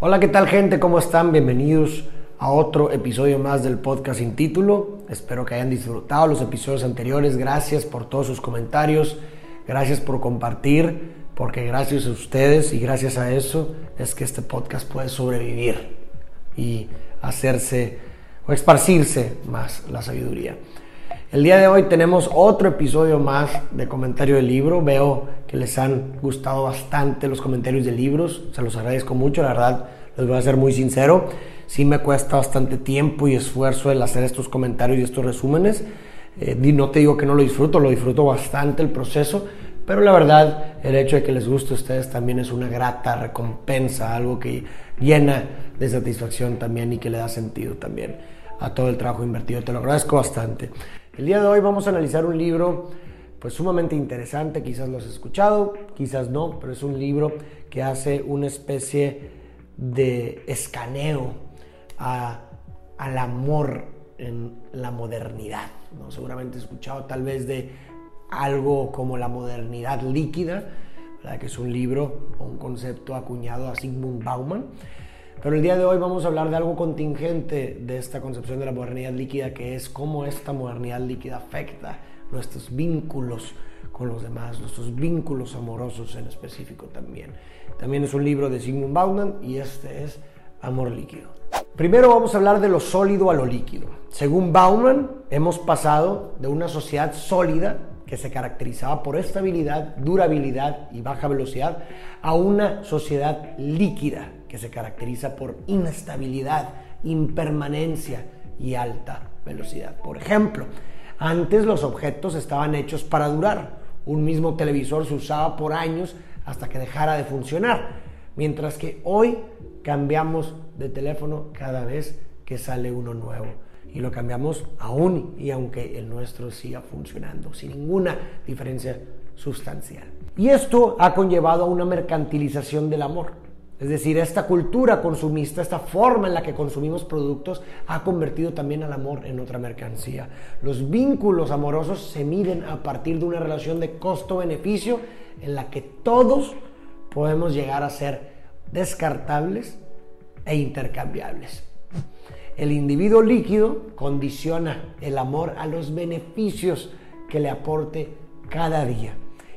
Hola, ¿qué tal gente? ¿Cómo están? Bienvenidos a otro episodio más del podcast sin título. Espero que hayan disfrutado los episodios anteriores. Gracias por todos sus comentarios. Gracias por compartir, porque gracias a ustedes y gracias a eso es que este podcast puede sobrevivir y hacerse o esparcirse más la sabiduría. El día de hoy tenemos otro episodio más de comentario del libro. Veo que les han gustado bastante los comentarios de libros. Se los agradezco mucho, la verdad, les voy a ser muy sincero. Sí me cuesta bastante tiempo y esfuerzo el hacer estos comentarios y estos resúmenes. Eh, no te digo que no lo disfruto, lo disfruto bastante el proceso, pero la verdad, el hecho de que les guste a ustedes también es una grata recompensa, algo que llena de satisfacción también y que le da sentido también a todo el trabajo invertido. Te lo agradezco bastante. El día de hoy vamos a analizar un libro pues sumamente interesante, quizás lo has escuchado, quizás no, pero es un libro que hace una especie de escaneo al amor en la modernidad. ¿no? Seguramente has escuchado tal vez de algo como la modernidad líquida, que es un libro o un concepto acuñado a Sigmund Bauman. Pero el día de hoy vamos a hablar de algo contingente de esta concepción de la modernidad líquida, que es cómo esta modernidad líquida afecta nuestros vínculos con los demás, nuestros vínculos amorosos en específico también. También es un libro de Sigmund Bauman y este es Amor Líquido. Primero vamos a hablar de lo sólido a lo líquido. Según Bauman, hemos pasado de una sociedad sólida que se caracterizaba por estabilidad, durabilidad y baja velocidad, a una sociedad líquida que se caracteriza por inestabilidad, impermanencia y alta velocidad. Por ejemplo, antes los objetos estaban hechos para durar. Un mismo televisor se usaba por años hasta que dejara de funcionar, mientras que hoy cambiamos de teléfono cada vez que sale uno nuevo y lo cambiamos aún y aunque el nuestro siga funcionando sin ninguna diferencia sustancial. Y esto ha conllevado a una mercantilización del amor. Es decir, esta cultura consumista, esta forma en la que consumimos productos, ha convertido también al amor en otra mercancía. Los vínculos amorosos se miden a partir de una relación de costo-beneficio en la que todos podemos llegar a ser descartables e intercambiables. El individuo líquido condiciona el amor a los beneficios que le aporte cada día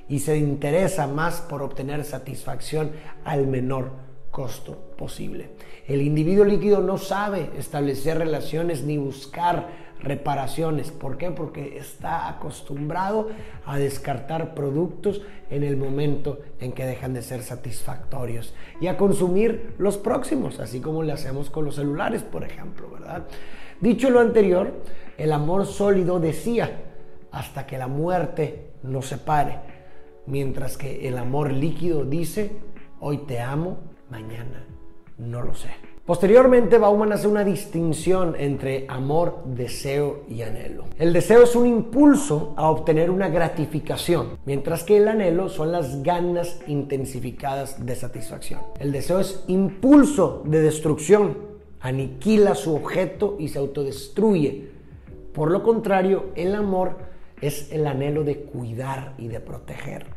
y se interesa más por obtener satisfacción al menor costo posible. El individuo líquido no sabe establecer relaciones ni buscar reparaciones. ¿Por qué? Porque está acostumbrado a descartar productos en el momento en que dejan de ser satisfactorios y a consumir los próximos, así como le hacemos con los celulares, por ejemplo, ¿verdad? Dicho lo anterior, el amor sólido decía hasta que la muerte nos separe, mientras que el amor líquido dice hoy te amo mañana, no lo sé. Posteriormente, Bauman hace una distinción entre amor, deseo y anhelo. El deseo es un impulso a obtener una gratificación, mientras que el anhelo son las ganas intensificadas de satisfacción. El deseo es impulso de destrucción, aniquila su objeto y se autodestruye. Por lo contrario, el amor es el anhelo de cuidar y de proteger.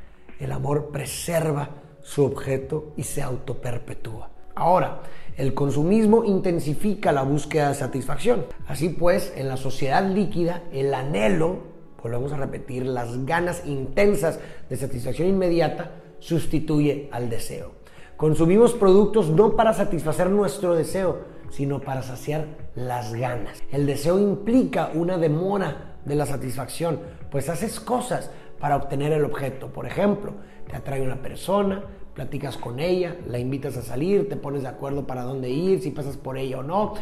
El amor preserva su objeto y se autoperpetúa. Ahora, el consumismo intensifica la búsqueda de satisfacción. Así pues, en la sociedad líquida, el anhelo, volvemos a repetir, las ganas intensas de satisfacción inmediata, sustituye al deseo. Consumimos productos no para satisfacer nuestro deseo, sino para saciar las ganas. El deseo implica una demora de la satisfacción, pues haces cosas para obtener el objeto. Por ejemplo, te atrae una persona, platicas con ella, la invitas a salir, te pones de acuerdo para dónde ir, si pasas por ella o no.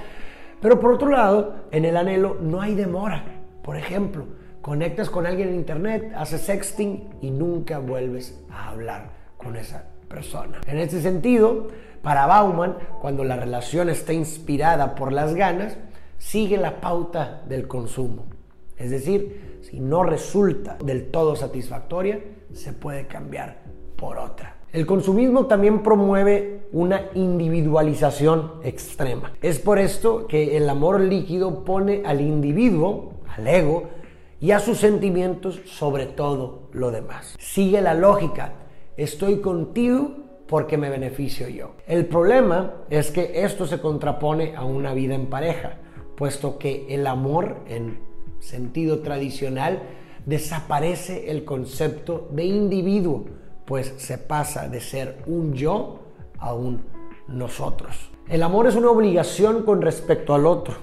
Pero por otro lado, en el anhelo no hay demora. Por ejemplo, conectas con alguien en internet, haces sexting y nunca vuelves a hablar con esa persona. En este sentido, para Bauman, cuando la relación está inspirada por las ganas, sigue la pauta del consumo. Es decir, si no resulta del todo satisfactoria, se puede cambiar por otra. El consumismo también promueve una individualización extrema. Es por esto que el amor líquido pone al individuo, al ego, y a sus sentimientos sobre todo lo demás. Sigue la lógica, estoy contigo porque me beneficio yo. El problema es que esto se contrapone a una vida en pareja, puesto que el amor en sentido tradicional desaparece el concepto de individuo, pues se pasa de ser un yo a un nosotros. El amor es una obligación con respecto al otro,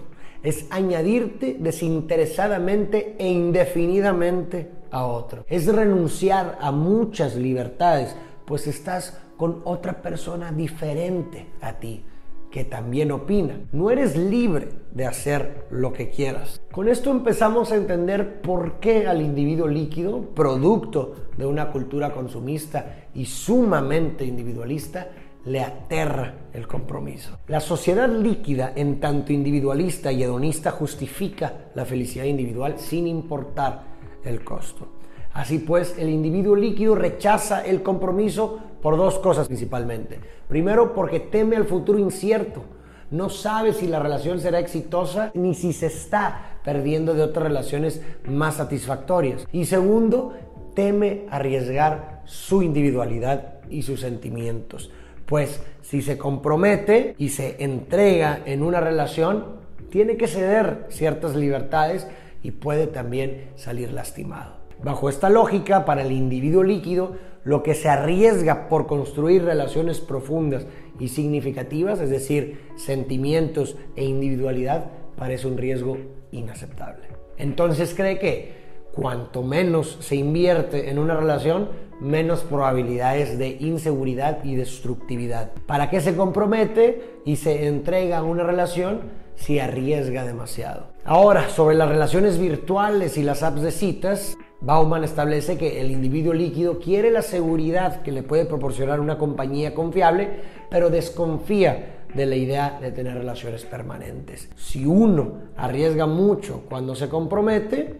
es añadirte desinteresadamente e indefinidamente a otro, es renunciar a muchas libertades, pues estás con otra persona diferente a ti que también opina. No eres libre de hacer lo que quieras. Con esto empezamos a entender por qué al individuo líquido, producto de una cultura consumista y sumamente individualista, le aterra el compromiso. La sociedad líquida, en tanto individualista y hedonista, justifica la felicidad individual sin importar el costo. Así pues, el individuo líquido rechaza el compromiso por dos cosas principalmente. Primero, porque teme al futuro incierto. No sabe si la relación será exitosa ni si se está perdiendo de otras relaciones más satisfactorias. Y segundo, teme arriesgar su individualidad y sus sentimientos. Pues si se compromete y se entrega en una relación, tiene que ceder ciertas libertades y puede también salir lastimado. Bajo esta lógica, para el individuo líquido, lo que se arriesga por construir relaciones profundas y significativas, es decir, sentimientos e individualidad, parece un riesgo inaceptable. Entonces cree que cuanto menos se invierte en una relación, menos probabilidades de inseguridad y destructividad. ¿Para qué se compromete y se entrega a una relación si arriesga demasiado? Ahora, sobre las relaciones virtuales y las apps de citas, Bauman establece que el individuo líquido quiere la seguridad que le puede proporcionar una compañía confiable, pero desconfía de la idea de tener relaciones permanentes. Si uno arriesga mucho cuando se compromete,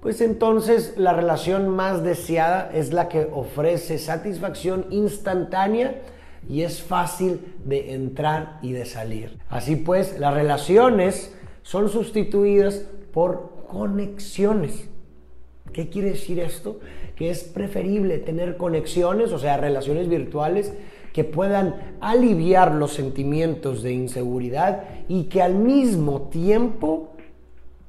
pues entonces la relación más deseada es la que ofrece satisfacción instantánea y es fácil de entrar y de salir. Así pues, las relaciones son sustituidas por conexiones. ¿Qué quiere decir esto? Que es preferible tener conexiones, o sea, relaciones virtuales que puedan aliviar los sentimientos de inseguridad y que al mismo tiempo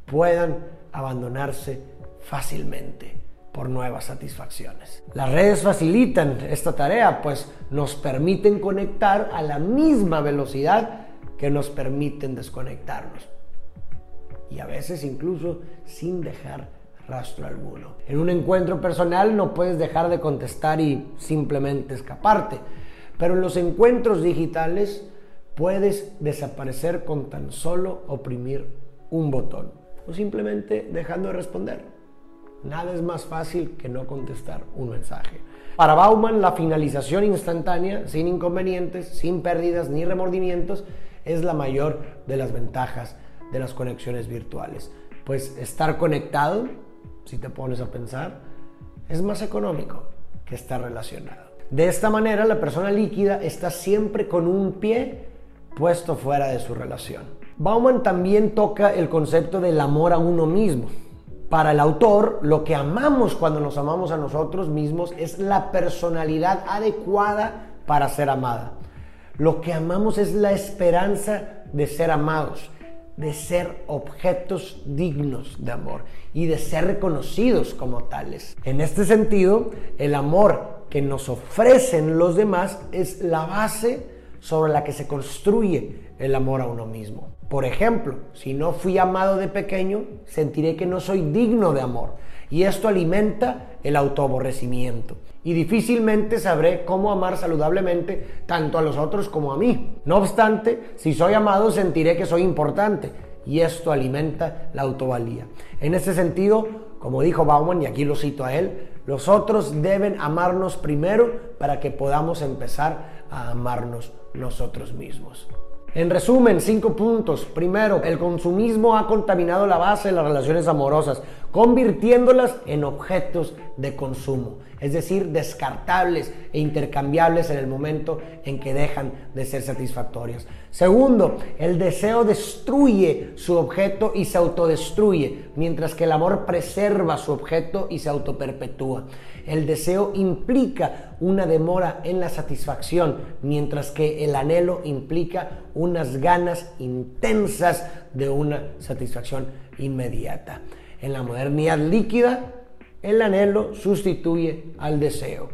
puedan abandonarse fácilmente por nuevas satisfacciones. Las redes facilitan esta tarea, pues nos permiten conectar a la misma velocidad que nos permiten desconectarnos. Y a veces incluso sin dejar rastro alguno. En un encuentro personal no puedes dejar de contestar y simplemente escaparte, pero en los encuentros digitales puedes desaparecer con tan solo oprimir un botón o simplemente dejando de responder. Nada es más fácil que no contestar un mensaje. Para Bauman, la finalización instantánea, sin inconvenientes, sin pérdidas ni remordimientos, es la mayor de las ventajas de las conexiones virtuales. Pues estar conectado si te pones a pensar, es más económico que estar relacionado. De esta manera, la persona líquida está siempre con un pie puesto fuera de su relación. Bauman también toca el concepto del amor a uno mismo. Para el autor, lo que amamos cuando nos amamos a nosotros mismos es la personalidad adecuada para ser amada. Lo que amamos es la esperanza de ser amados de ser objetos dignos de amor y de ser reconocidos como tales. En este sentido, el amor que nos ofrecen los demás es la base sobre la que se construye el amor a uno mismo. Por ejemplo, si no fui amado de pequeño, sentiré que no soy digno de amor y esto alimenta el autoaborrecimiento. Y difícilmente sabré cómo amar saludablemente tanto a los otros como a mí. No obstante, si soy amado sentiré que soy importante y esto alimenta la autovalía. En ese sentido, como dijo Bauman, y aquí lo cito a él, los otros deben amarnos primero para que podamos empezar a amarnos nosotros mismos. En resumen, cinco puntos. Primero, el consumismo ha contaminado la base de las relaciones amorosas, convirtiéndolas en objetos de consumo, es decir, descartables e intercambiables en el momento en que dejan de ser satisfactorias. Segundo, el deseo destruye su objeto y se autodestruye, mientras que el amor preserva su objeto y se autoperpetúa. El deseo implica una demora en la satisfacción, mientras que el anhelo implica unas ganas intensas de una satisfacción inmediata. En la modernidad líquida, el anhelo sustituye al deseo,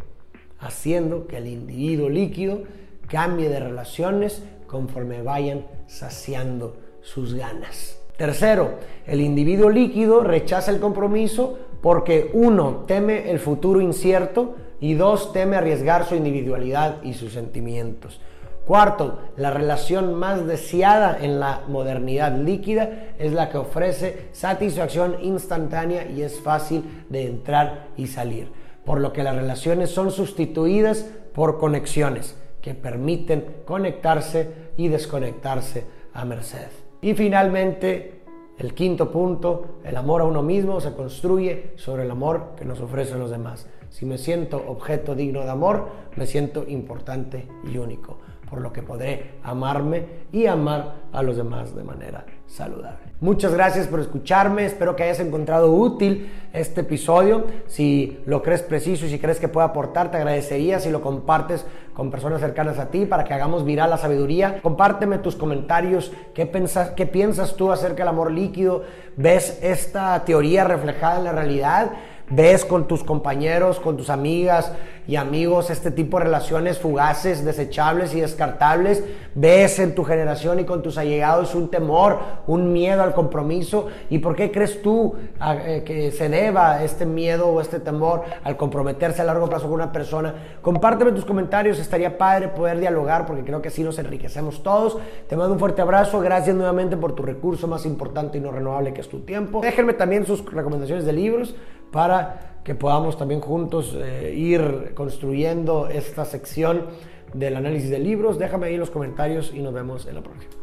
haciendo que el individuo líquido cambie de relaciones conforme vayan saciando sus ganas. Tercero, el individuo líquido rechaza el compromiso porque uno, teme el futuro incierto y dos, teme arriesgar su individualidad y sus sentimientos. Cuarto, la relación más deseada en la modernidad líquida es la que ofrece satisfacción instantánea y es fácil de entrar y salir, por lo que las relaciones son sustituidas por conexiones que permiten conectarse y desconectarse a merced. Y finalmente, el quinto punto, el amor a uno mismo se construye sobre el amor que nos ofrecen los demás. Si me siento objeto digno de amor, me siento importante y único por lo que podré amarme y amar a los demás de manera saludable. Muchas gracias por escucharme, espero que hayas encontrado útil este episodio. Si lo crees preciso y si crees que puede aportar, te agradecería si lo compartes con personas cercanas a ti para que hagamos viral la sabiduría. Compárteme tus comentarios, qué, piensas, qué piensas tú acerca del amor líquido, ves esta teoría reflejada en la realidad ves con tus compañeros, con tus amigas y amigos este tipo de relaciones fugaces, desechables y descartables, ves en tu generación y con tus allegados un temor, un miedo al compromiso. ¿Y por qué crees tú eh, que se deba este miedo o este temor al comprometerse a largo plazo con una persona? Compárteme tus comentarios, estaría padre poder dialogar porque creo que así nos enriquecemos todos. Te mando un fuerte abrazo, gracias nuevamente por tu recurso más importante y no renovable que es tu tiempo. Déjenme también sus recomendaciones de libros para que podamos también juntos eh, ir construyendo esta sección del análisis de libros. Déjame ahí en los comentarios y nos vemos en la próxima.